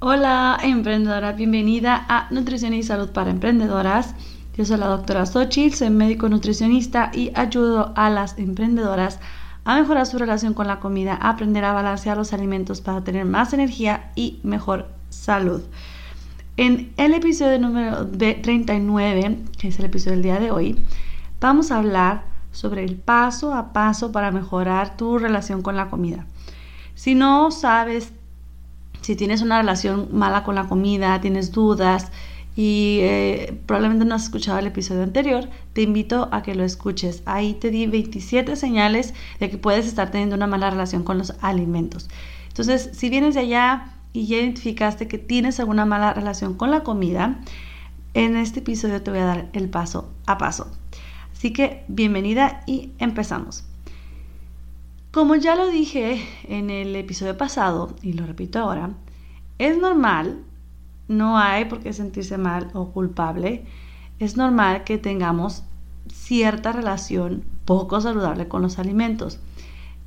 Hola emprendedora, bienvenida a Nutrición y Salud para Emprendedoras. Yo soy la doctora Xochitl, soy médico nutricionista y ayudo a las emprendedoras a mejorar su relación con la comida, a aprender a balancear los alimentos para tener más energía y mejor salud. En el episodio número 39, que es el episodio del día de hoy, vamos a hablar sobre el paso a paso para mejorar tu relación con la comida. Si no sabes si tienes una relación mala con la comida, tienes dudas y eh, probablemente no has escuchado el episodio anterior, te invito a que lo escuches. Ahí te di 27 señales de que puedes estar teniendo una mala relación con los alimentos. Entonces, si vienes de allá y ya identificaste que tienes alguna mala relación con la comida, en este episodio te voy a dar el paso a paso. Así que bienvenida y empezamos. Como ya lo dije en el episodio pasado, y lo repito ahora, es normal, no hay por qué sentirse mal o culpable, es normal que tengamos cierta relación poco saludable con los alimentos.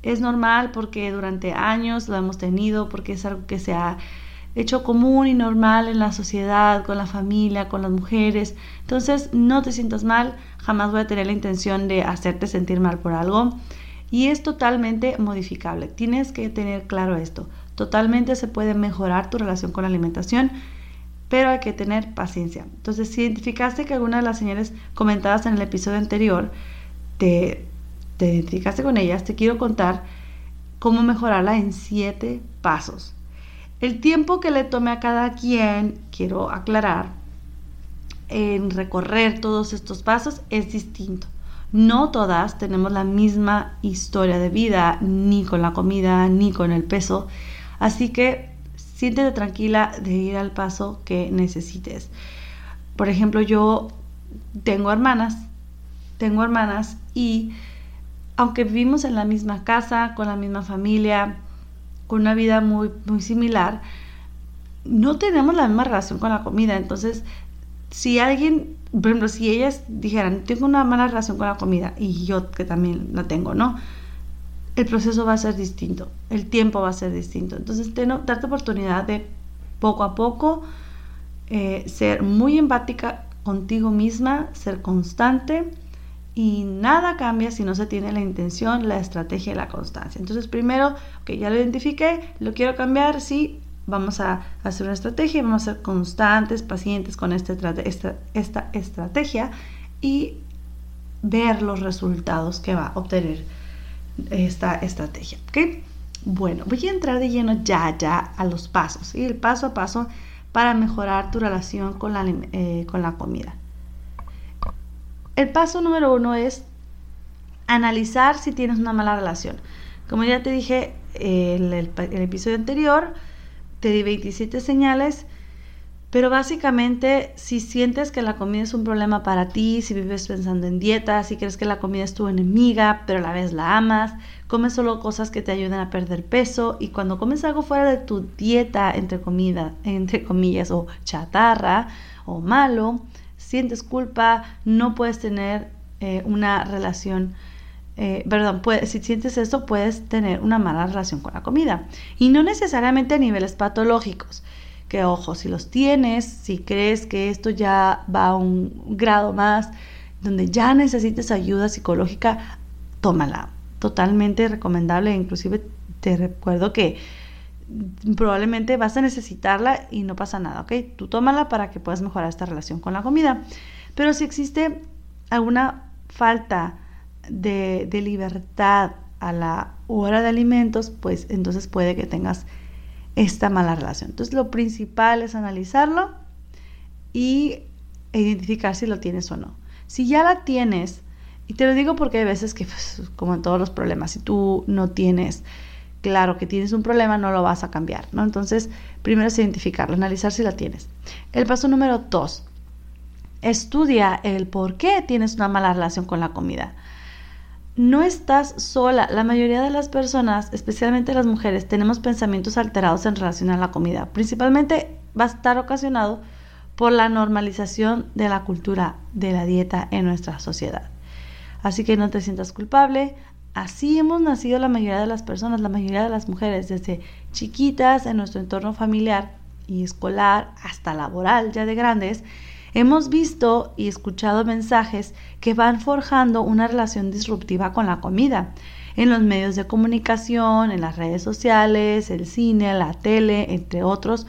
Es normal porque durante años lo hemos tenido, porque es algo que se ha hecho común y normal en la sociedad, con la familia, con las mujeres. Entonces, no te sientas mal, jamás voy a tener la intención de hacerte sentir mal por algo y es totalmente modificable. Tienes que tener claro esto. Totalmente se puede mejorar tu relación con la alimentación, pero hay que tener paciencia. Entonces, si identificaste que alguna de las señales comentadas en el episodio anterior te, te identificaste con ellas, te quiero contar cómo mejorarla en siete pasos. El tiempo que le tome a cada quien, quiero aclarar, en recorrer todos estos pasos es distinto. No todas tenemos la misma historia de vida, ni con la comida, ni con el peso. Así que siéntete tranquila de ir al paso que necesites. Por ejemplo, yo tengo hermanas, tengo hermanas y aunque vivimos en la misma casa, con la misma familia, con una vida muy, muy similar, no tenemos la misma relación con la comida. Entonces, si alguien por ejemplo, si ellas dijeran, tengo una mala relación con la comida y yo que también la tengo, ¿no? El proceso va a ser distinto, el tiempo va a ser distinto. Entonces, ten, darte oportunidad de poco a poco eh, ser muy empática contigo misma, ser constante y nada cambia si no se tiene la intención, la estrategia y la constancia. Entonces, primero, que ya lo identifiqué, lo quiero cambiar, sí, vamos a hacer una estrategia y vamos a ser constantes, pacientes con este esta, esta estrategia y ver los resultados que va a obtener esta estrategia. Bueno, voy a entrar de lleno ya, ya a los pasos, y el paso a paso para mejorar tu relación con la, eh, con la comida. El paso número uno es analizar si tienes una mala relación. Como ya te dije en el episodio anterior, te di 27 señales, pero básicamente si sientes que la comida es un problema para ti, si vives pensando en dieta, si crees que la comida es tu enemiga, pero a la vez la amas, comes solo cosas que te ayuden a perder peso y cuando comes algo fuera de tu dieta, entre, comida, entre comillas, o chatarra o malo, sientes culpa, no puedes tener eh, una relación eh, perdón, si sientes esto, puedes tener una mala relación con la comida. Y no necesariamente a niveles patológicos. Que ojo, si los tienes, si crees que esto ya va a un grado más, donde ya necesites ayuda psicológica, tómala. Totalmente recomendable. Inclusive te recuerdo que probablemente vas a necesitarla y no pasa nada, ¿ok? Tú tómala para que puedas mejorar esta relación con la comida. Pero si existe alguna falta de, libertad a la hora de alimentos, pues entonces puede que tengas esta mala relación. Entonces lo principal es analizarlo y identificar si lo tienes o no. Si ya la tienes, y te lo digo porque hay veces que, pues, como en todos los problemas, si tú no tienes claro que tienes un problema, no lo vas a cambiar, ¿no? Entonces, primero es identificarlo, analizar si la tienes. El paso número dos, estudia el por qué tienes una mala relación con la comida no estás sola. La mayoría de las personas, especialmente las mujeres, tenemos pensamientos alterados en relación a la comida. Principalmente va a estar ocasionado por la normalización de la cultura de la dieta en nuestra sociedad. Así que no te sientas culpable. Así hemos nacido la mayoría de las personas, la mayoría de las mujeres, desde chiquitas en nuestro entorno familiar. y escolar hasta laboral ya de grandes, hemos visto y escuchado mensajes que van forjando una relación disruptiva con la comida en los medios de comunicación, en las redes sociales, el cine, la tele, entre otros,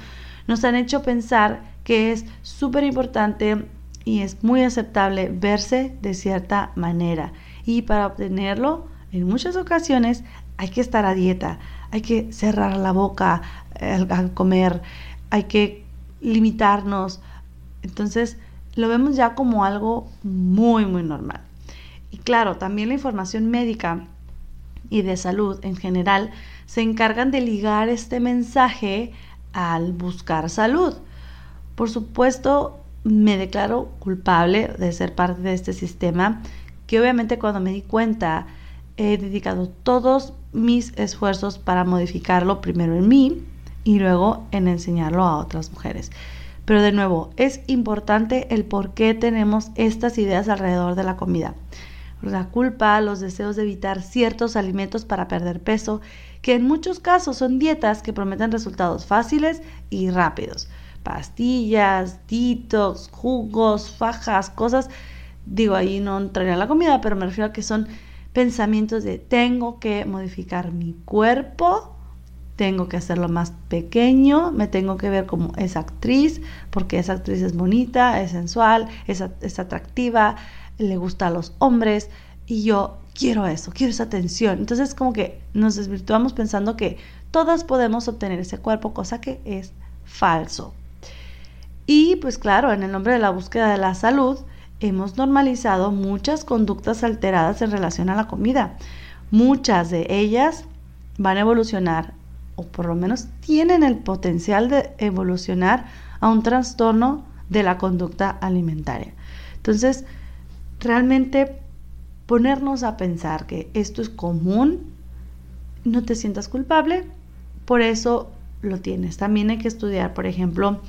nos han hecho pensar que es súper importante y es muy aceptable verse de cierta manera. Y para obtenerlo, en muchas ocasiones hay que estar a dieta, hay que cerrar la boca eh, al, comer, hay que limitarnos. Entonces, lo vemos ya como algo muy, muy normal. Y claro, también la información médica y de salud en general se encargan de ligar este mensaje al buscar salud. Por supuesto, me declaro culpable de ser parte de este sistema, que obviamente cuando me di cuenta he dedicado todos mis esfuerzos para modificarlo primero en mí y luego en enseñarlo a otras mujeres. Pero de nuevo, es importante el por qué tenemos estas ideas alrededor de la comida. La culpa, los deseos de evitar ciertos alimentos para perder peso, que en muchos casos son dietas que prometen resultados fáciles y rápidos. Pastillas, detox, jugos, fajas, cosas. Digo, ahí no entraría la comida, pero me refiero a que son pensamientos de tengo que modificar mi cuerpo, tengo que hacerlo más pequeño, me tengo que ver como esa actriz, porque esa actriz es bonita, es sensual, es, es atractiva, le gusta a los hombres y yo quiero eso, quiero esa atención. Entonces como que nos desvirtuamos pensando que todas podemos obtener ese cuerpo, cosa que es falso. Y pues claro, en el nombre de la búsqueda de la salud, hemos normalizado muchas conductas alteradas en relación a la comida. Muchas de ellas van a evolucionar, o por lo menos tienen el potencial de evolucionar a un trastorno de la conducta alimentaria. Entonces, realmente ponernos a pensar que esto es común, no te sientas culpable, por eso lo tienes. También hay que estudiar, por ejemplo,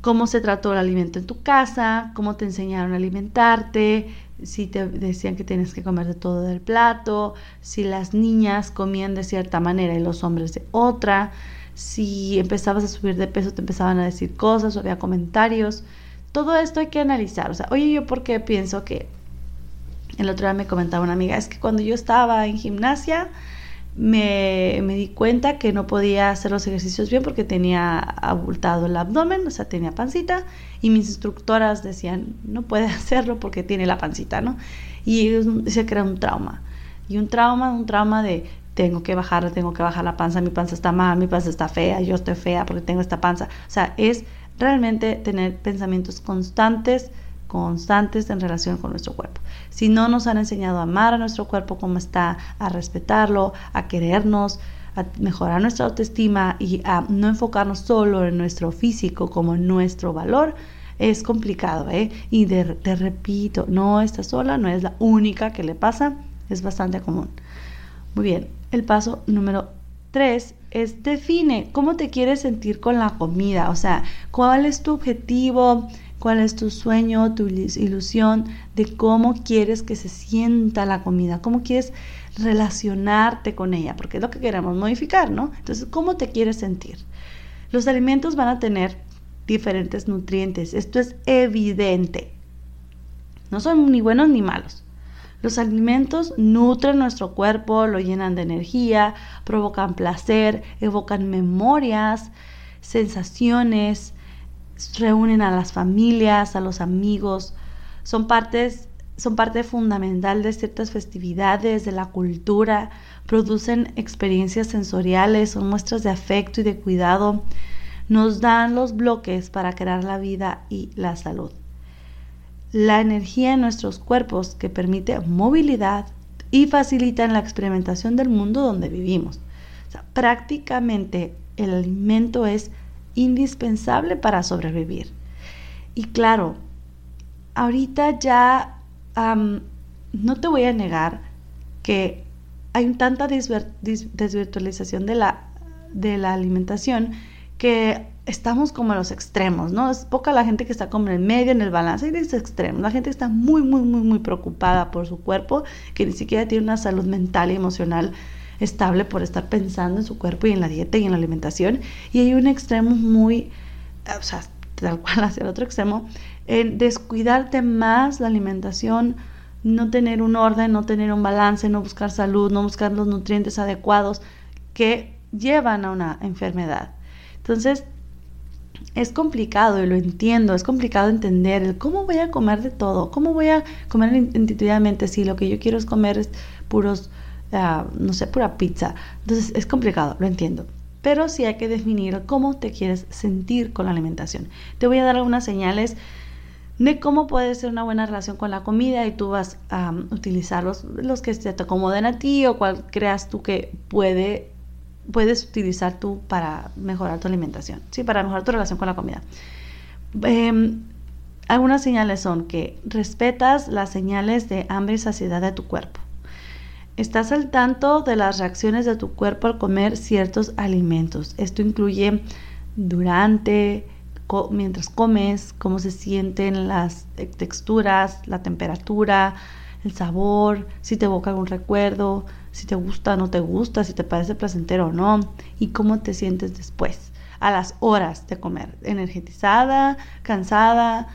cómo se trató el alimento en tu casa, cómo te enseñaron a alimentarte, si te decían que tienes que comer de todo del plato, si las niñas comían de cierta manera y los hombres de otra, si empezabas a subir de peso te empezaban a decir cosas o había comentarios. Todo esto hay que analizar. O sea, oye, yo por qué pienso que el otro día me comentaba una amiga, es que cuando yo estaba en gimnasia, me, di cuenta que no podía hacer los ejercicios bien porque tenía abultado el abdomen, o sea, tenía pancita, y mis instructoras decían, no puede hacerlo porque tiene la pancita, ¿no? Y decía que era un trauma. Y un trauma, un trauma de tengo que bajar, tengo que bajar la panza, mi panza está mal, mi panza está fea, yo estoy fea porque tengo esta panza. O sea, es realmente tener pensamientos constantes constantes en relación con nuestro cuerpo. Si no nos han enseñado a amar a nuestro cuerpo como está, a respetarlo, a querernos, a mejorar nuestra autoestima y a no enfocarnos solo en nuestro físico como nuestro valor, es complicado, ¿eh? Y te repito, no estás sola, no es la única que le pasa, es bastante común. Muy bien, el paso número tres es define cómo te quieres sentir con la comida, o sea, cuál es tu objetivo, cuál es tu sueño, tu ilusión de cómo quieres que se sienta la comida, cómo quieres relacionarte con ella, porque es lo que queremos modificar, ¿no? Entonces, ¿cómo te quieres sentir? Los alimentos van a tener diferentes nutrientes, esto es evidente. No son ni buenos ni malos. Los alimentos nutren nuestro cuerpo, lo llenan de energía, provocan placer, evocan memorias, sensaciones, reúnen a las familias, a los amigos, son partes son parte fundamental de ciertas festividades, de la cultura, producen experiencias sensoriales, son muestras de afecto y de cuidado, nos dan los bloques para crear la vida y la salud. La energía en nuestros cuerpos que permite movilidad y facilita la experimentación del mundo donde vivimos. prácticamente el alimento es indispensable para sobrevivir. Y claro, ahorita ya no te voy a negar que hay tanta desvirtualización de la, de la alimentación que estamos como a los extremos, ¿no? Es poca la gente que está como en el medio, en el balance, y de ese extremo. La gente está muy, muy, muy, muy preocupada por su cuerpo, que ni siquiera tiene una salud mental y emocional estable por estar pensando en su cuerpo y en la dieta y en la alimentación. Y hay un extremo muy, o sea, tal cual hacia el otro extremo, en descuidarte más la alimentación, no tener un orden, no tener un balance, no buscar salud, no buscar los nutrientes adecuados que llevan a una enfermedad. Entonces, es complicado y lo entiendo, es complicado entender el cómo voy a comer de todo, cómo voy a comer intuitivamente si lo que yo quiero es comer puros, no sé, pura pizza. Entonces es complicado, lo entiendo. Pero sí hay que definir cómo te quieres sentir con la alimentación. Te voy a dar algunas señales de cómo puede ser una buena relación con la comida y tú vas a utilizar los, los que te acomoden a ti o cual creas tú que puede puedes utilizar tú para mejorar tu alimentación, ¿sí? para mejorar tu relación con la comida. Em, algunas señales son que respetas las señales de hambre y saciedad de tu cuerpo. Estás al tanto de las reacciones de tu cuerpo al comer ciertos alimentos. Esto incluye durante, mientras comes, cómo se sienten las texturas, la temperatura, el sabor, si te evoca algún recuerdo, si te gusta o no te gusta, si te parece placentero o no, y cómo te sientes después, a las horas de comer, energetizada, cansada,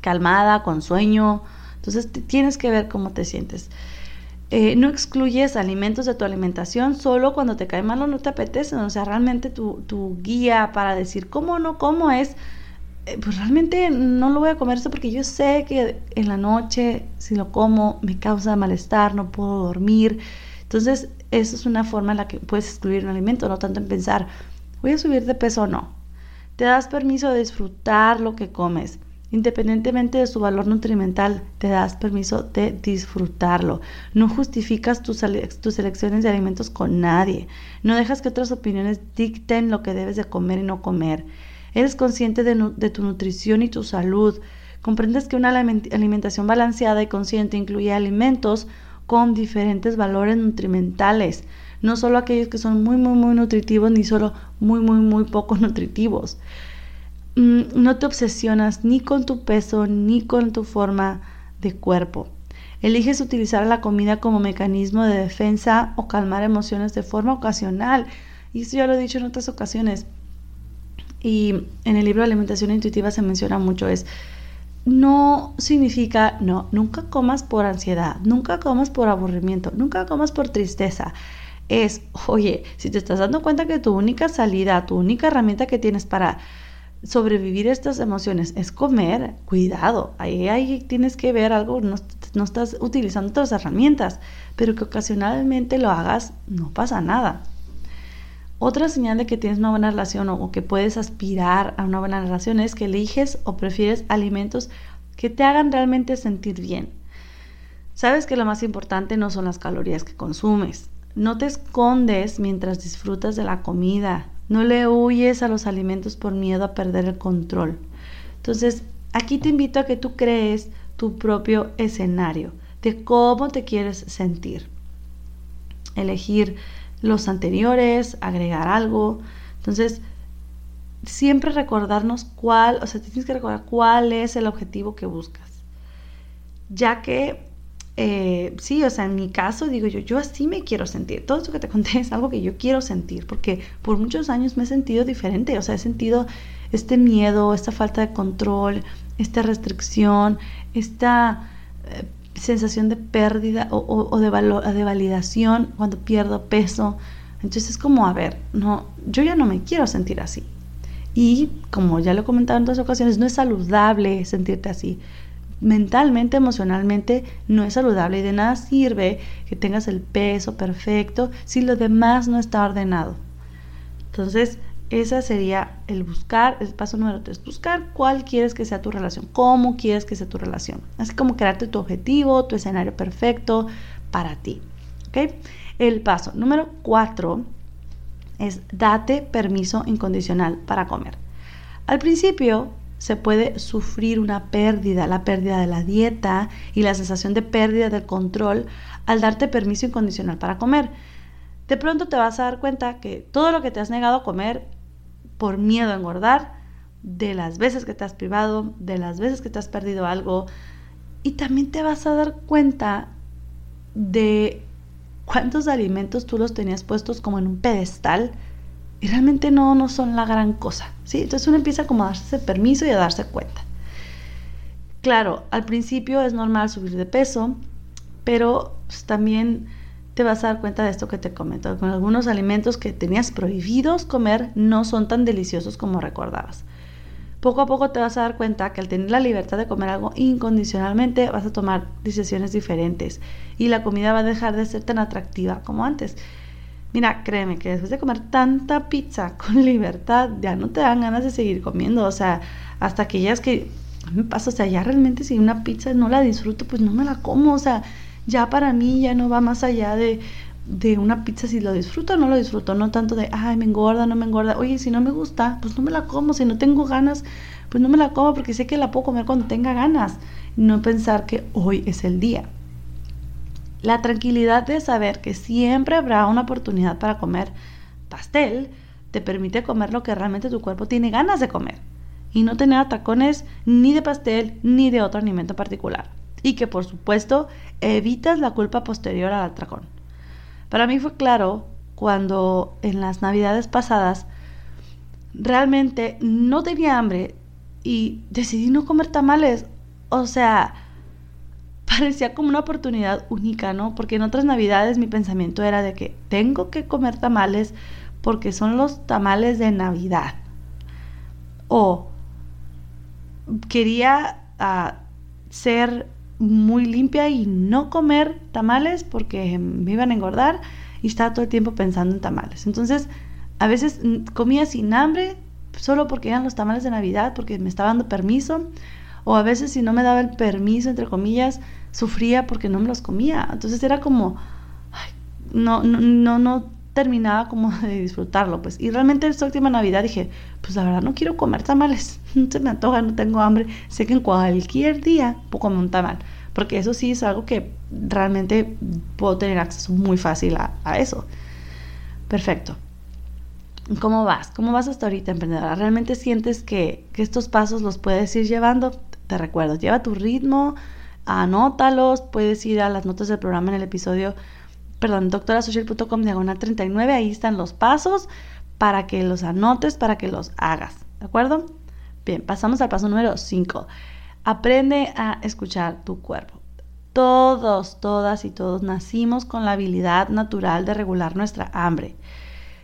calmada, con sueño. Entonces tienes que ver cómo te sientes. Eh, no excluyes alimentos de tu alimentación solo cuando te cae mal o no te apetece. O sea, realmente tu, guía para decir cómo no cómo es eh, pues realmente no lo voy a comer eso porque yo sé que en la noche si lo como me causa malestar, no puedo dormir. Entonces, eso es una forma en la que puedes excluir un alimento, no tanto en pensar, voy a subir de peso o no. Te das permiso de disfrutar lo que comes. Independientemente de su valor nutrimental, te das permiso de disfrutarlo. No justificas tus, tus elecciones de alimentos con nadie. No dejas que otras opiniones dicten lo que debes de comer y no comer. Eres consciente de, tu nutrición y tu salud. Comprendes que una alimentación balanceada y consciente incluye alimentos con diferentes valores nutrimentales, no solo aquellos que son muy, muy, muy nutritivos, ni solo muy, muy, muy poco nutritivos. Mm, no te obsesionas ni con tu peso, ni con tu forma de cuerpo. Eliges utilizar la comida como mecanismo de defensa o calmar emociones de forma ocasional. Y eso ya lo he dicho en otras ocasiones y en el libro de Alimentación Intuitiva se menciona mucho, es no significa, no, nunca comas por ansiedad, nunca comas por aburrimiento, nunca comas por tristeza. Es, oye, si te estás dando cuenta que tu única salida, tu única herramienta que tienes para sobrevivir estas emociones es comer, cuidado, ahí, ahí tienes que ver algo, no, estás utilizando otras herramientas, pero que ocasionalmente lo hagas, no pasa nada. Otra señal de que tienes una buena relación o, que puedes aspirar a una buena relación es que eliges o prefieres alimentos que te hagan realmente sentir bien. Sabes que lo más importante no son las calorías que consumes. No te escondes mientras disfrutas de la comida. No le huyes a los alimentos por miedo a perder el control. Entonces, aquí te invito a que tú crees tu propio escenario de cómo te quieres sentir. Elegir los anteriores, agregar algo. Entonces, siempre recordarnos cuál, o sea, tienes que recordar cuál es el objetivo que buscas. Ya que, eh, sí, o sea, en mi caso digo yo, yo así me quiero sentir. Todo esto que te conté es algo que yo quiero sentir, porque por muchos años me he sentido diferente, o sea, he sentido este miedo, esta falta de control, esta restricción, esta... Eh, sensación de pérdida o, de, de validación cuando pierdo peso. Entonces es como, a ver, no, yo ya no me quiero sentir así. Y como ya lo he comentado en otras ocasiones, no es saludable sentirte así. Mentalmente, emocionalmente, no es saludable y de nada sirve que tengas el peso perfecto si lo demás no está ordenado. Entonces, ese sería el buscar, el paso número tres, buscar cuál quieres que sea tu relación, cómo quieres que sea tu relación. Así como crearte tu objetivo, tu escenario perfecto para ti. ¿ok? El paso número cuatro es date permiso incondicional para comer. Al principio se puede sufrir una pérdida, la pérdida de la dieta y la sensación de pérdida del control al darte permiso incondicional para comer. De pronto te vas a dar cuenta que todo lo que te has negado a comer por miedo a engordar, de las veces que te has privado, de las veces que te has perdido algo. Y también te vas a dar cuenta de cuántos alimentos tú los tenías puestos como en un pedestal y realmente no, no son la gran cosa, ¿sí? Entonces uno empieza como a darse permiso y a darse cuenta. Claro, al principio es normal subir de peso, pero pues, también te vas a dar cuenta de esto que te comento. Con algunos alimentos que tenías prohibidos comer no son tan deliciosos como recordabas. Poco a poco te vas a dar cuenta que al tener la libertad de comer algo incondicionalmente vas a tomar decisiones diferentes y la comida va a dejar de ser tan atractiva como antes. Mira, créeme que después de comer tanta pizza con libertad ya no te dan ganas de seguir comiendo. O sea, hasta que ya es que me pasa, o sea, ya realmente si una pizza no la disfruto, pues no me la como. O sea, ya para mí ya no va más allá de, de una pizza si lo disfruto o no lo disfruto, no tanto de, ay, me engorda, no me engorda, oye, si no me gusta, pues no me la como, si no tengo ganas, pues no me la como porque sé que la puedo comer cuando tenga ganas, no pensar que hoy es el día. La tranquilidad de saber que siempre habrá una oportunidad para comer pastel te permite comer lo que realmente tu cuerpo tiene ganas de comer y no tener atacones ni de pastel ni de otro alimento particular y que por supuesto evitas la culpa posterior al atracón. Para mí fue claro cuando en las navidades pasadas realmente no tenía hambre y decidí no comer tamales. O sea, parecía como una oportunidad única, ¿no? Porque en otras navidades mi pensamiento era de que tengo que comer tamales porque son los tamales de Navidad. O quería ah, ser muy limpia y no comer tamales porque me iban a engordar y estaba todo el tiempo pensando en tamales. Entonces, a veces mm, comía sin hambre solo porque eran los tamales de Navidad, porque me estaba dando permiso, o a veces si no me daba el permiso, entre comillas, sufría porque no me los comía. Entonces era como, no, no, no, terminaba como de disfrutarlo, pues. Y realmente esta última Navidad dije, pues la verdad no quiero comer tamales, no se me antoja, no tengo hambre, sé que en cualquier día puedo comer un tamal, porque eso sí es algo que realmente puedo tener acceso muy fácil a, eso. Perfecto. ¿Cómo vas? ¿Cómo vas hasta ahorita, emprendedora? ¿Realmente sientes que, que estos pasos los puedes ir llevando? Te recuerdo, lleva tu ritmo, anótalos, puedes ir a las notas del programa en el episodio perdón, doctorasocial.com diagonal 39, ahí están los pasos para que los anotes, para que los hagas, ¿de acuerdo? Bien, pasamos al paso número 5. Aprende a escuchar tu cuerpo. Todos, todas y todos nacimos con la habilidad natural de regular nuestra hambre.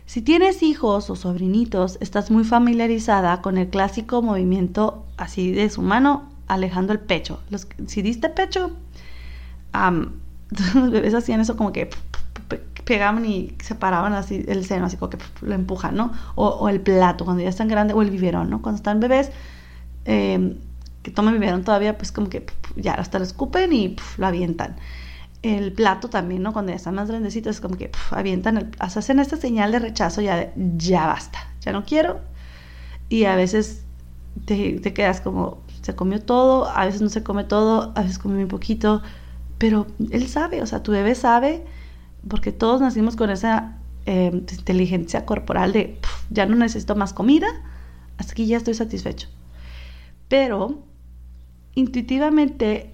Si tienes hijos o sobrinitos, estás muy familiarizada con el clásico movimiento así de su mano alejando el pecho. si diste pecho, los bebés hacían eso como que pegaban y separaban así el seno, así como que lo empujan, ¿no? O, el plato, cuando ya están grandes, o el biberón, ¿no? Cuando están bebés, em, que toman biberón todavía, pues como que ya hasta lo escupen y lo avientan. El plato también, ¿no? Cuando ya están más grandecitos, es como que avientan, el, hacen esta señal de rechazo ya ya basta, ya no quiero. Y a veces te quedas como, se comió todo, a veces no se come todo, a veces come muy poquito, pero él sabe, o sea, tu bebé sabe, porque todos nacimos con esa eh, inteligencia corporal de ya no necesito más comida, hasta que ya estoy satisfecho. Pero intuitivamente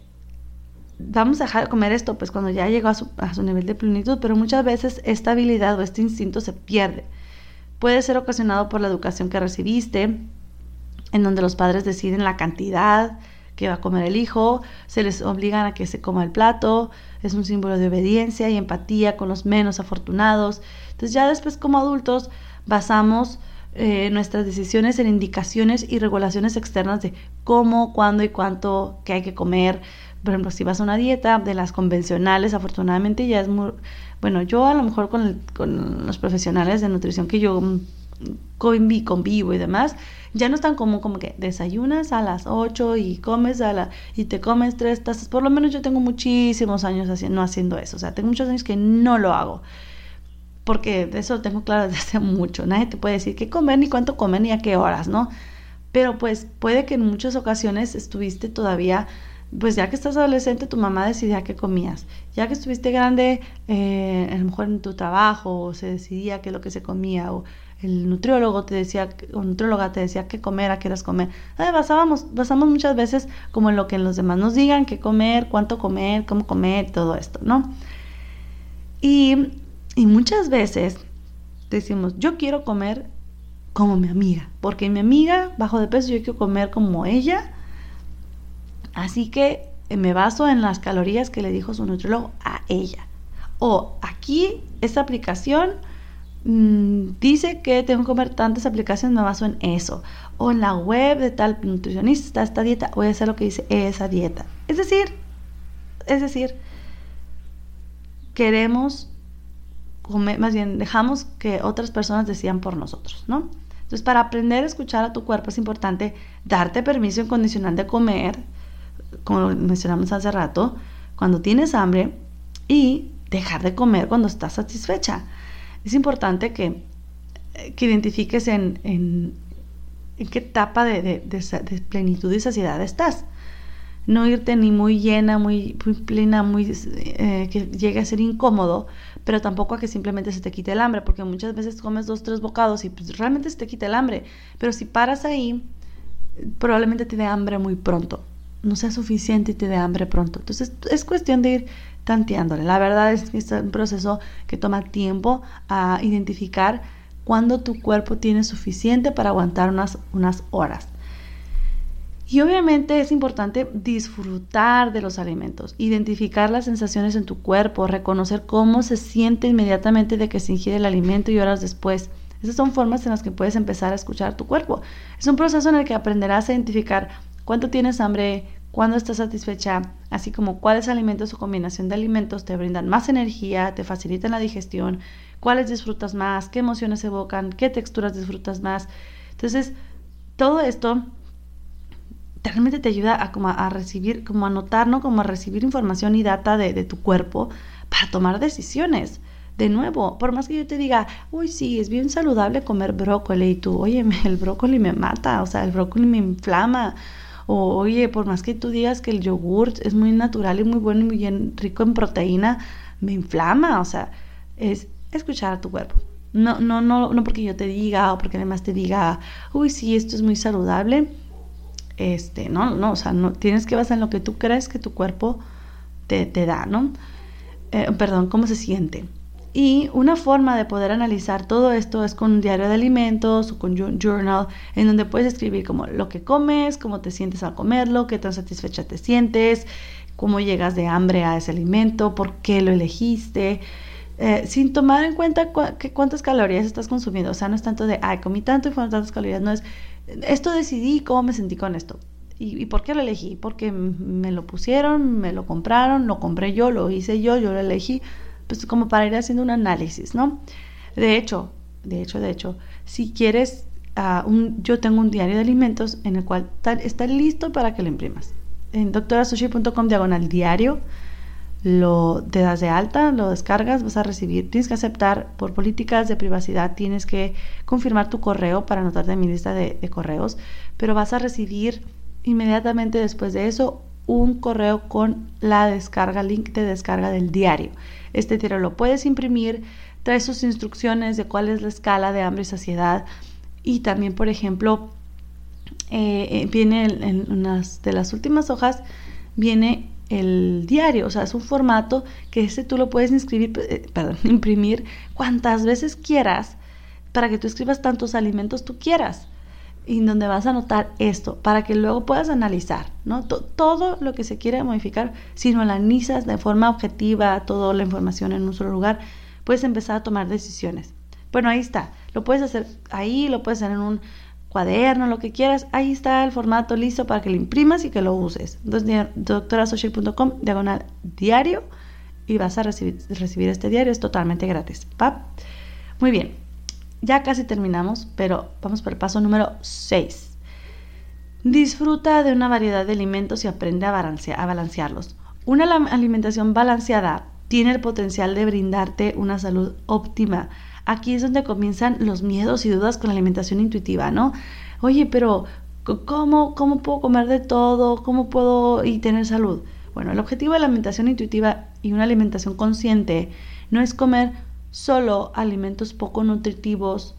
vamos a dejar de comer esto, pues cuando ya llegó a su, a su nivel de plenitud, pero muchas veces esta habilidad o este instinto se pierde. Puede ser ocasionado por la educación que recibiste, en donde los padres deciden la cantidad, que va a comer el hijo, se les obligan a que se coma el plato, es un símbolo de obediencia y empatía con los menos afortunados. Entonces ya después como adultos basamos eh, nuestras decisiones en indicaciones y regulaciones externas de cómo, cuándo y cuánto que hay que comer. Por ejemplo, si vas a una dieta de las convencionales, afortunadamente ya es muy... Bueno, yo a lo mejor con, con los profesionales de nutrición que yo convivo y demás, ya no es tan común como que desayunas a las 8 y comes a la y te comes tres tazas. Por lo menos yo tengo muchísimos años haciendo, no haciendo eso. O sea, tengo muchos años que no lo hago. Porque eso tengo claro desde hace mucho. Nadie te puede decir qué comer, ni cuánto comer, ni a qué horas, ¿no? Pero pues puede que en muchas ocasiones estuviste todavía pues ya que estás adolescente, tu mamá decidía qué comías. Ya que estuviste grande, eh, a lo mejor en tu trabajo, se decidía qué es lo que se comía, el nutriólogo te decía, o nutrióloga te decía qué comer, a qué eras comer. basábamos, basamos muchas veces como en lo que los demás nos digan, qué comer, cuánto comer, cómo comer, todo esto, ¿no? Y, y muchas veces decimos, yo quiero comer como mi amiga, porque mi amiga bajo de peso yo quiero comer como ella, así que me baso en las calorías que le dijo su nutriólogo a ella. O aquí, esta aplicación dice que tengo que comer tantas aplicaciones, me baso en eso. O en la web de tal nutricionista esta dieta, voy a hacer lo que dice esa dieta. Es decir, es decir, queremos comer, más bien dejamos que otras personas decidan por nosotros, ¿no? Entonces, para aprender a escuchar a tu cuerpo es importante darte permiso incondicional de comer, como mencionamos hace rato, cuando tienes hambre y dejar de comer cuando estás satisfecha. Es importante que, que identifiques en, en, qué etapa de, de, plenitud y saciedad estás. No irte ni muy llena, muy, muy plena, muy, eh, que llegue a ser incómodo, pero tampoco a que simplemente se te quite el hambre, porque muchas veces comes dos, tres bocados y pues, realmente se te quita el hambre. Pero si paras ahí, probablemente te dé hambre muy pronto no sea suficiente y te dé hambre pronto. Entonces es cuestión de ir tanteándole. La verdad es que es un proceso que toma tiempo a identificar cuándo tu cuerpo tiene suficiente para aguantar unas, unas horas. Y obviamente es importante disfrutar de los alimentos, identificar las sensaciones en tu cuerpo, reconocer cómo se siente inmediatamente de que se ingiere el alimento y horas después. Esas son formas en las que puedes empezar a escuchar tu cuerpo. Es un proceso en el que aprenderás a identificar cuánto tienes hambre, cuándo estás satisfecha, así como cuáles alimentos o combinación de alimentos te brindan más energía, te facilitan la digestión, cuáles disfrutas más, qué emociones evocan, qué texturas disfrutas más. Entonces, todo esto realmente te ayuda a, a recibir, como a notar, ¿no? Como a recibir información y data de, de tu cuerpo para tomar decisiones. De nuevo, por más que yo te diga, uy, sí, es bien saludable comer brócoli y tú, oye, el brócoli me mata, o sea, el brócoli me inflama, o oye, por más que tú digas que el yogur es muy natural y muy bueno y muy bien rico en proteína, me inflama, o sea, es escuchar a tu cuerpo. No, no, no, no porque yo te diga o porque además te diga, uy, sí, esto es muy saludable. Este, no, no, o sea, no, tienes que basar en lo que tú crees que tu cuerpo te, te da, ¿no? Eh, perdón, cómo se siente. Y una forma de poder analizar todo esto es con un diario de alimentos o con un journal en donde puedes escribir como lo que comes, cómo te sientes al comerlo, qué tan satisfecha te sientes, cómo llegas de hambre a ese alimento, por qué lo elegiste, eh, sin tomar en cuenta cuántas calorías estás consumiendo. O sea, no es tanto de, ay, comí tanto y fueron tantas calorías, no es, esto decidí, cómo me sentí con esto. ¿Y, ¿Y por qué lo elegí? Porque me lo pusieron, me lo compraron, lo compré yo, lo hice yo, yo lo elegí pues como para ir haciendo un análisis, ¿no? De hecho, de hecho, de hecho, si quieres, un, yo tengo un diario de alimentos en el cual está, listo para que lo imprimas. En doctorasushi.com diagonal diario, lo te das de alta, lo descargas, vas a recibir, tienes que aceptar por políticas de privacidad, tienes que confirmar tu correo para anotarte en mi lista de, de correos, pero vas a recibir inmediatamente después de eso un correo con la descarga, link de descarga del diario. Este diario lo puedes imprimir, trae sus instrucciones de cuál es la escala de hambre y saciedad. Y también, por ejemplo, eh, eh, viene en, unas de las últimas hojas, viene el diario, o sea, es un formato que ese tú lo puedes inscribir, eh, perdón, imprimir cuantas veces quieras para que tú escribas tantos alimentos tú quieras y donde vas a anotar esto para que luego puedas analizar, ¿no? todo lo que se quiere modificar, si lo analizas de forma objetiva, toda la información en un solo lugar, puedes empezar a tomar decisiones. Bueno, ahí está, lo puedes hacer ahí, lo puedes hacer en un cuaderno, lo que quieras, ahí está el formato listo para que lo imprimas y que lo uses. Doctorasocial.com, diagonal diario, y vas a recibir, recibir este diario, es totalmente gratis. ¿va? Muy bien, ya casi terminamos, pero vamos por el paso número 6. Disfruta de una variedad de alimentos y aprende a, balancearlos. Una alimentación balanceada tiene el potencial de brindarte una salud óptima. Aquí es donde comienzan los miedos y dudas con la alimentación intuitiva, ¿no? Oye, pero ¿cómo, cómo puedo comer de todo? ¿Cómo puedo y tener salud? Bueno, el objetivo de la alimentación intuitiva y una alimentación consciente no es comer solo alimentos poco nutritivos,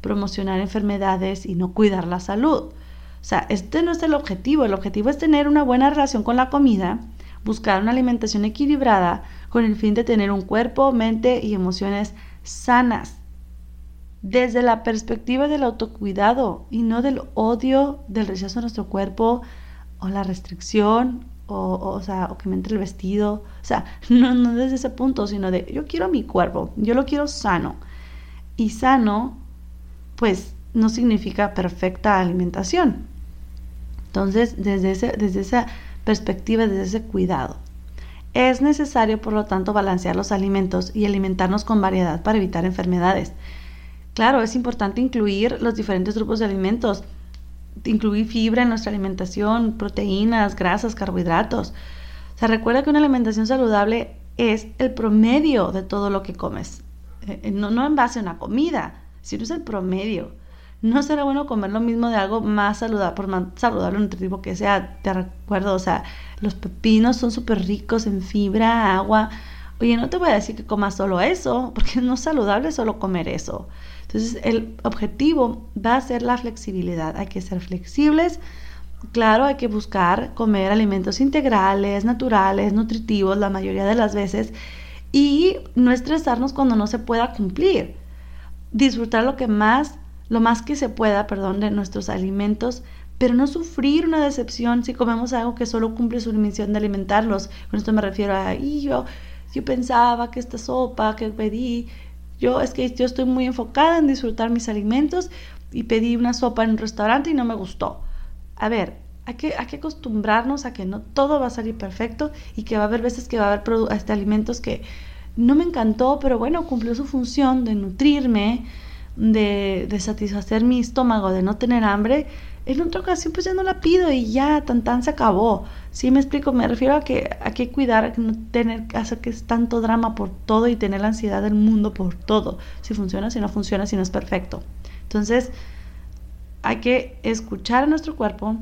promocionar enfermedades y no cuidar la salud. O sea, este no es el objetivo, el objetivo es tener una buena relación con la comida, buscar una alimentación equilibrada con el fin de tener un cuerpo, mente y emociones sanas. Desde la perspectiva del autocuidado y no del odio, del rechazo a nuestro cuerpo o la restricción o, o, sea, o que me entre el vestido. O sea, no, no desde ese punto, sino de yo quiero mi cuerpo, yo lo quiero sano. Y sano, pues no significa perfecta alimentación. Entonces, desde, ese, desde esa perspectiva, desde ese cuidado. Es necesario, por lo tanto, balancear los alimentos y alimentarnos con variedad para evitar enfermedades. Claro, es importante incluir los diferentes grupos de alimentos, incluir fibra en nuestra alimentación, proteínas, grasas, carbohidratos. O sea, recuerda que una alimentación saludable es el promedio de todo lo que comes, eh, eh, no, no en base a una comida, sino es el promedio. No será bueno comer lo mismo de algo más saludable, por más saludable nutritivo que sea. Te recuerdo, o sea, los pepinos son súper ricos en fibra, agua. Oye, no te voy a decir que comas solo eso, porque no es saludable solo comer eso. Entonces, el objetivo va a ser la flexibilidad. Hay que ser flexibles. Claro, hay que buscar comer alimentos integrales, naturales, nutritivos la mayoría de las veces y no estresarnos cuando no se pueda cumplir. Disfrutar lo que más lo más que se pueda, perdón, de nuestros alimentos, pero no sufrir una decepción si comemos algo que solo cumple su misión de alimentarlos. Con esto me refiero a, y yo, yo pensaba que esta sopa que pedí, yo es que yo estoy muy enfocada en disfrutar mis alimentos y pedí una sopa en un restaurante y no me gustó. A ver, hay que, hay que acostumbrarnos a que no todo va a salir perfecto y que va a haber veces que va a haber este, alimentos que no me encantó, pero bueno, cumplió su función de nutrirme, de, satisfacer mi estómago, de no tener hambre, en otra ocasión pues ya no la pido y ya, tan tan se acabó. Sí me explico, me refiero a que hay que cuidar, no tener, hacer que es tanto drama por todo y tener la ansiedad del mundo por todo. Si funciona, si no funciona, si no es perfecto. Entonces, hay que escuchar a nuestro cuerpo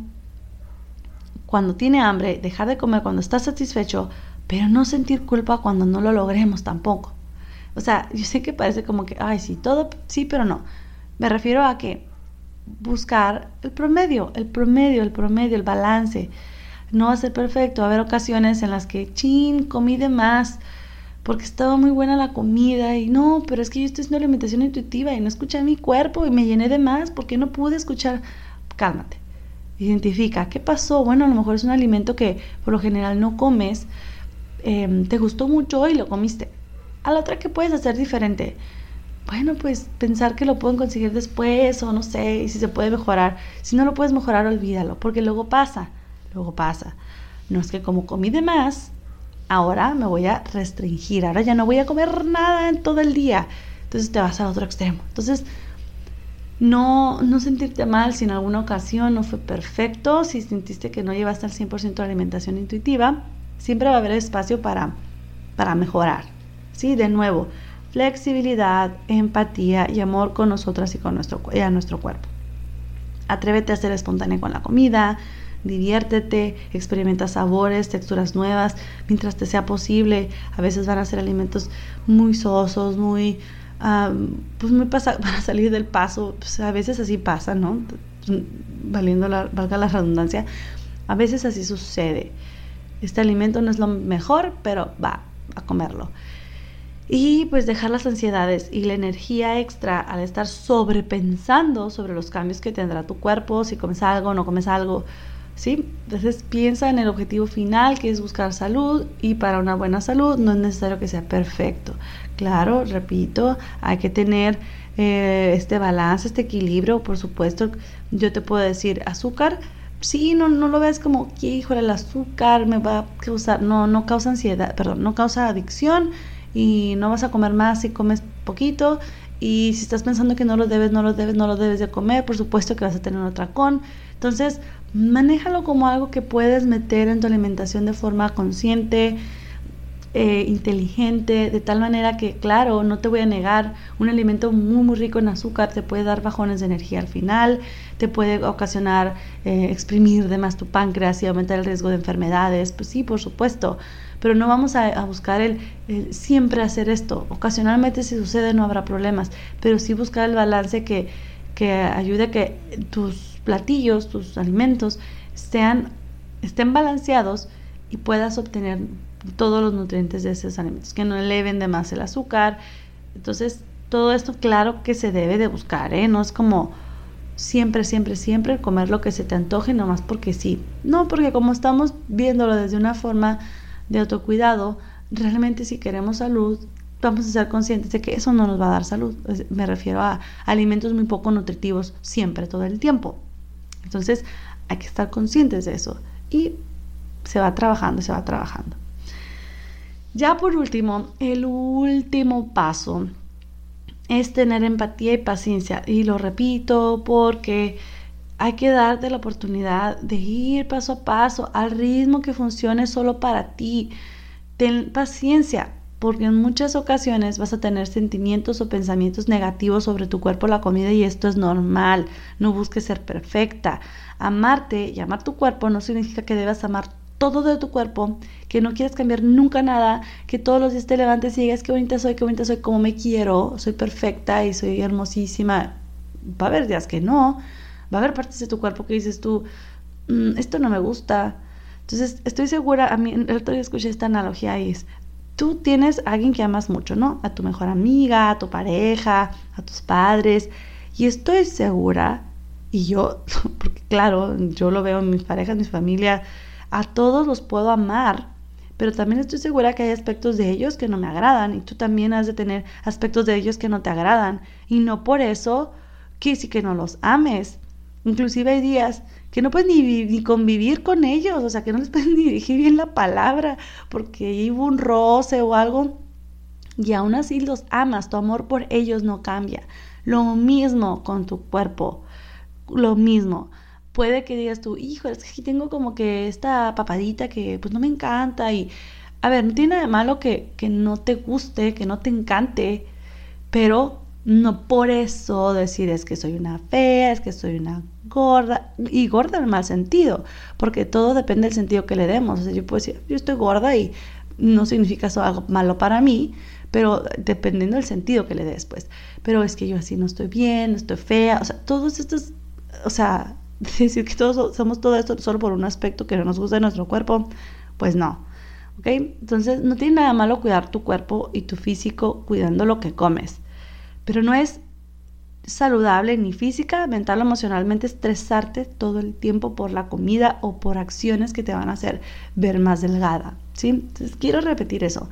cuando tiene hambre, dejar de comer cuando está satisfecho, pero no sentir culpa cuando no lo logremos tampoco. O sea, yo sé que parece como que, ay, sí, todo, sí, pero no. Me refiero a que buscar el promedio, el promedio, el promedio, el balance. No va a ser perfecto. Va a haber ocasiones en las que, chin, comí de más porque estaba muy buena la comida y no, pero es que yo estoy haciendo alimentación intuitiva y no escuché a mi cuerpo y me llené de más porque no pude escuchar. Cálmate. Identifica, ¿qué pasó? Bueno, a lo mejor es un alimento que por lo general no comes, em, te gustó mucho y lo comiste a la otra que puedes hacer diferente. Bueno, pues pensar que lo pueden conseguir después o no sé, y si se puede mejorar. Si no lo puedes mejorar, olvídalo, porque luego pasa, luego pasa. No es que como comí de más, ahora me voy a restringir, ahora ya no voy a comer nada en todo el día. Entonces te vas al otro extremo. Entonces, no, no sentirte mal si en alguna ocasión no fue perfecto, si sentiste que no llevaste al 100% de alimentación intuitiva, siempre va a haber espacio para, para mejorar. Sí, de nuevo, flexibilidad, empatía y amor con nosotras y con nuestro, y a nuestro cuerpo. Atrévete a ser espontáneo con la comida, diviértete, experimenta sabores, texturas nuevas, mientras te sea posible. A veces van a ser alimentos muy sosos, muy, pues muy pasa, van a salir del paso. Pues a veces así pasa, ¿no? Valiendo la, valga la redundancia. A veces así sucede. Este alimento no es lo mejor, pero va a comerlo. Y pues dejar las ansiedades y la energía extra al estar sobrepensando sobre los cambios que tendrá tu cuerpo, si comes algo no comes algo. ¿Sí? Entonces piensa en el objetivo final que es buscar salud y para una buena salud no es necesario que sea perfecto. Claro, repito, hay que tener eh, este balance, este equilibrio. Por supuesto, yo te puedo decir azúcar. Sí, no, no lo ves como híjole, el azúcar me va a causar, no, no causa ansiedad, perdón, no causa adicción y no vas a comer más si comes poquito y si estás pensando que no lo debes, no lo debes, no lo debes de comer, por supuesto que vas a tener un atracón. Entonces, manéjalo como algo que puedes meter en tu alimentación de forma consciente, eh, inteligente, de tal manera que, claro, no te voy a negar, un alimento muy, muy rico en azúcar te puede dar bajones de energía al final, te puede ocasionar eh, exprimir más tu páncreas y aumentar el riesgo de enfermedades. Pues sí, por supuesto pero no vamos a, buscar el, siempre hacer esto. Ocasionalmente si sucede no habrá problemas, pero sí buscar el balance que, que ayude a que tus platillos, tus alimentos sean, estén balanceados y puedas obtener todos los nutrientes de esos alimentos, que no eleven de más el azúcar. Entonces, todo esto claro que se debe de buscar, ¿eh? No es como siempre, siempre, siempre comer lo que se te antoje nomás porque sí. No, porque como estamos viéndolo desde una forma de autocuidado, realmente si queremos salud, vamos a ser conscientes de que eso no nos va a dar salud. Me refiero a alimentos muy poco nutritivos siempre, todo el tiempo. Entonces, hay que estar conscientes de eso. Y se va trabajando, se va trabajando. Ya por último, el último paso es tener empatía y paciencia. Y lo repito porque hay que darte la oportunidad de ir paso a paso al ritmo que funcione solo para ti. Ten paciencia, porque en muchas ocasiones vas a tener sentimientos o pensamientos negativos sobre tu cuerpo, la comida, y esto es normal. No busques ser perfecta. Amarte y amar tu cuerpo no significa que debas amar todo de tu cuerpo, que no quieres cambiar nunca nada, que todos los días te levantes y digas qué bonita soy, qué bonita soy, como me quiero, soy perfecta y soy hermosísima. Va a haber días que no, va a haber partes de tu cuerpo que dices tú, mm, esto no me gusta. Entonces, estoy segura, a mí, el otro día escuché esta analogía y es, tú tienes a alguien que amas mucho, ¿no? A tu mejor amiga, a tu pareja, a tus padres, y estoy segura, y yo, porque claro, yo lo veo en mis parejas, en mi familia, a todos los puedo amar, pero también estoy segura que hay aspectos de ellos que no me agradan y tú también has de tener aspectos de ellos que no te agradan y no por eso que sí que no los ames. Inclusive hay días que no puedes ni, ni, convivir con ellos, o sea, que no les puedes dirigir bien la palabra porque hubo un roce o algo y aún así los amas, tu amor por ellos no cambia. Lo mismo con tu cuerpo, lo mismo puede que digas tú, hijo, es que aquí tengo como que esta papadita que pues no me encanta y, a ver, no tiene nada de malo que, que no te guste, que no te encante, pero no por eso decir es que soy una fea, es que soy una gorda, y gorda en mal sentido, porque todo depende del sentido que le demos. O sea, yo puedo decir, yo estoy gorda y no significa eso algo malo para mí, pero dependiendo del sentido que le des, pues. Pero es que yo así no estoy bien, estoy fea, o sea, todos estos, o sea, decir que todos somos todo esto solo por un aspecto que no nos gusta de nuestro cuerpo, pues no. ¿Ok? Entonces no tiene nada malo cuidar tu cuerpo y tu físico cuidando lo que comes. Pero no es saludable ni física, mental o emocionalmente estresarte todo el tiempo por la comida o por acciones que te van a hacer ver más delgada. ¿sí? Entonces quiero repetir eso.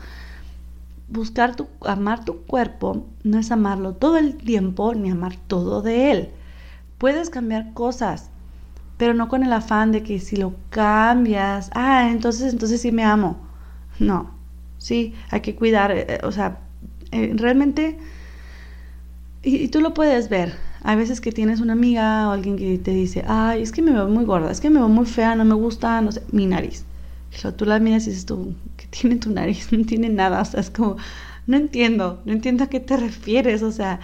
Buscar tu, amar tu cuerpo no es amarlo todo el tiempo ni amar todo de él. Puedes cambiar cosas, pero no con el afán de que si lo cambias, ah, entonces, entonces sí me amo. No, sí, hay que cuidar, eh, o sea, eh, realmente, y, tú lo puedes ver, hay veces que tienes una amiga o alguien que te dice, ay, es que me veo muy gorda, es que me veo muy fea, no me gusta, no sé, mi nariz. Y tú la miras y dices tú, ¿qué tiene tu nariz? No tiene nada, o sea, es como, no entiendo, no entiendo a qué te refieres, o sea,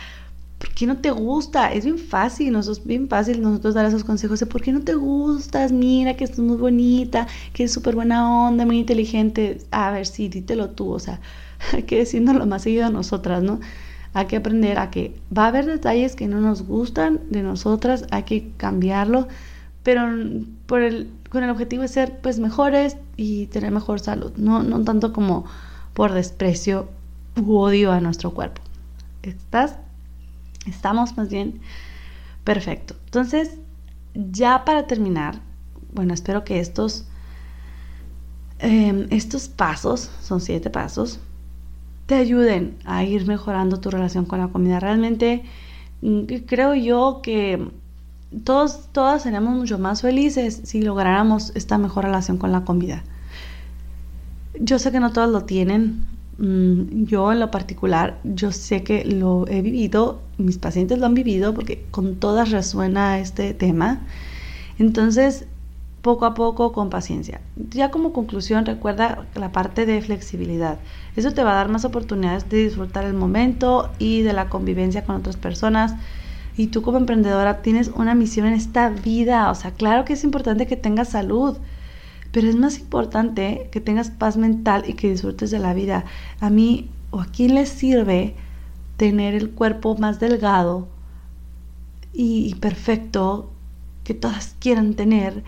¿por qué no te gusta? Es bien fácil, nosotros, bien fácil nosotros dar esos consejos de ¿por qué no te gustas? Mira que estás muy bonita, que es súper buena onda, muy inteligente. A ver, sí, dítelo tú, o sea, hay que decirnos más seguido a nosotras, ¿no? Hay que aprender a que va a haber detalles que no nos gustan de nosotras, hay que cambiarlo, pero con el objetivo de ser pues mejores y tener mejor salud, no, no tanto como por desprecio u odio a nuestro cuerpo. ¿Estás? Estamos más bien perfecto. Entonces, ya para terminar, bueno, espero que estos, em, estos pasos, son siete pasos, te ayuden a ir mejorando tu relación con la comida. Realmente mm, creo yo que todos, todas seremos mucho más felices si lográramos esta mejor relación con la comida. Yo sé que no todos lo tienen, Mm, yo en lo particular, yo sé que lo he vivido, mis pacientes lo han vivido porque con todas resuena este tema. Entonces, poco a poco, con paciencia. Ya como conclusión, recuerda la parte de flexibilidad. Eso te va a dar más oportunidades de disfrutar el momento y de la convivencia con otras personas. Y tú como emprendedora tienes una misión en esta vida. O sea, claro que es importante que tengas salud pero es más importante que tengas paz mental y que disfrutes de la vida. A mí o a quién le sirve tener el cuerpo más delgado y perfecto que todas quieran tener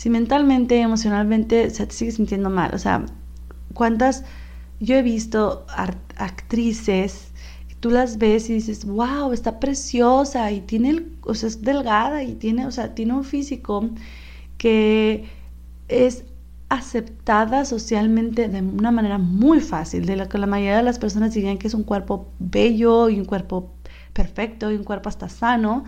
si mentalmente, emocionalmente se te sigue sintiendo mal. O sea, ¿cuántas yo he visto actrices tú las ves y dices, wow, está preciosa y tiene, o sea, es delgada y tiene, o sea, tiene un físico que es aceptada socialmente de una manera muy fácil, de la que la mayoría de las personas dirían que es un cuerpo bello y un cuerpo perfecto y un cuerpo hasta sano,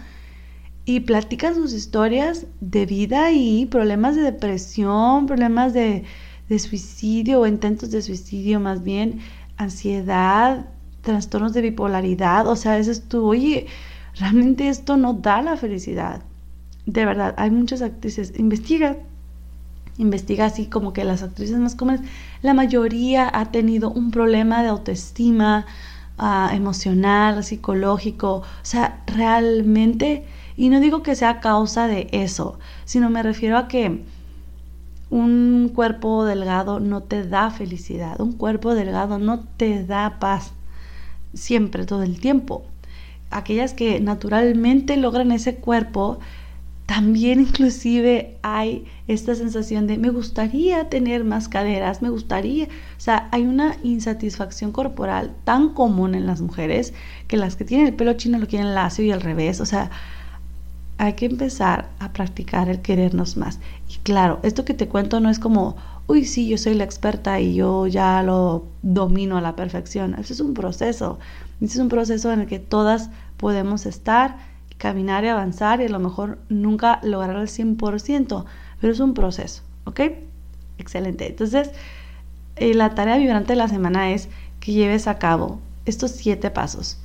y platican sus historias de vida y problemas de depresión, problemas de, de suicidio o intentos de suicidio más bien, ansiedad, trastornos de bipolaridad, o sea, es tú, oye, realmente esto no da la felicidad. De verdad, hay muchas actrices, investiga, investiga así como que las actrices más comunes, la mayoría ha tenido un problema de autoestima uh, emocional, psicológico, o sea, realmente, y no digo que sea causa de eso, sino me refiero a que un cuerpo delgado no te da felicidad, un cuerpo delgado no te da paz siempre, todo el tiempo. Aquellas que naturalmente logran ese cuerpo, también inclusive hay esta sensación de me gustaría tener más caderas, me gustaría, o sea, hay una insatisfacción corporal tan común en las mujeres que las que tienen el pelo chino lo quieren lacio y al revés, o sea, hay que empezar a practicar el querernos más. Y claro, esto que te cuento no es como, uy, sí, yo soy la experta y yo ya lo domino a la perfección. Eso es un proceso. Eso es un proceso en el que todas podemos estar, caminar y avanzar y a lo mejor nunca lograr el 100%, pero es un proceso, ¿ok? Excelente. Entonces, eh, la tarea vibrante de la semana es que lleves a cabo estos siete pasos.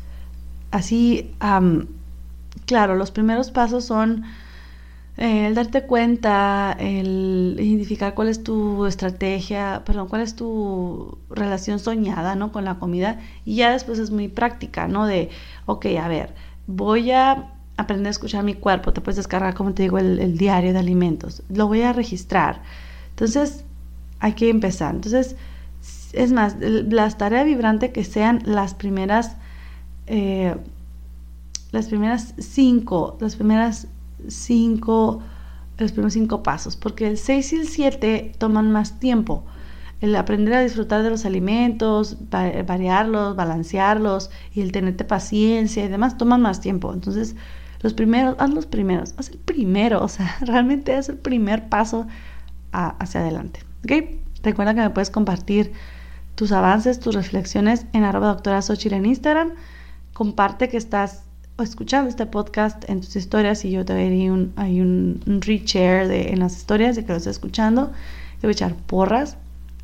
Así, claro, los primeros pasos son el darte cuenta, el identificar cuál es tu estrategia, perdón, cuál es tu relación soñada, ¿no? Con la comida y ya después es muy práctica, ¿no? De, ok, a ver, voy a aprender a escuchar mi cuerpo, te puedes descargar, como te digo, el, diario de alimentos, lo voy a registrar. Entonces, hay que empezar. Entonces, es más, las tareas vibrantes que sean las primeras, eh, las primeras cinco, las primeras cinco, los primeros cinco pasos, porque el 6 y el 7 toman más tiempo. El aprender a disfrutar de los alimentos, variarlos, balancearlos y el tenerte paciencia y demás toman más tiempo. Entonces, los primeros, haz los primeros, haz el primero, o sea, realmente haz el primer paso hacia adelante. ¿Ok? Recuerda que me puedes compartir tus avances, tus reflexiones en arroba doctora Xochitl en Instagram. Comparte que estás escuchando este podcast en tus historias y yo te daré un, hay un, un reshare de, en las historias de que lo estás escuchando. Te voy a echar porras.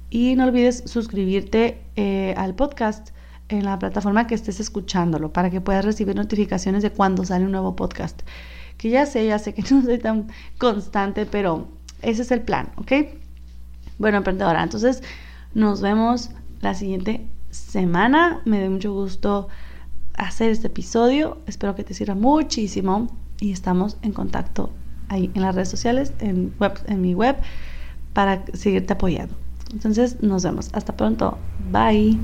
Y no olvides suscribirte eh, al podcast en la plataforma que estés escuchándolo para que puedas recibir notificaciones de cuando sale un nuevo podcast. Que ya sé, ya sé que no soy tan constante, pero ese es el plan, ¿ok? Bueno, emprendedora, entonces nos vemos la siguiente semana. Me da mucho gusto hacer este episodio. Espero que te sirva muchísimo y estamos en contacto ahí en las redes sociales, en, web, en mi web, para seguirte apoyando. Entonces nos vemos. Hasta pronto. Bye.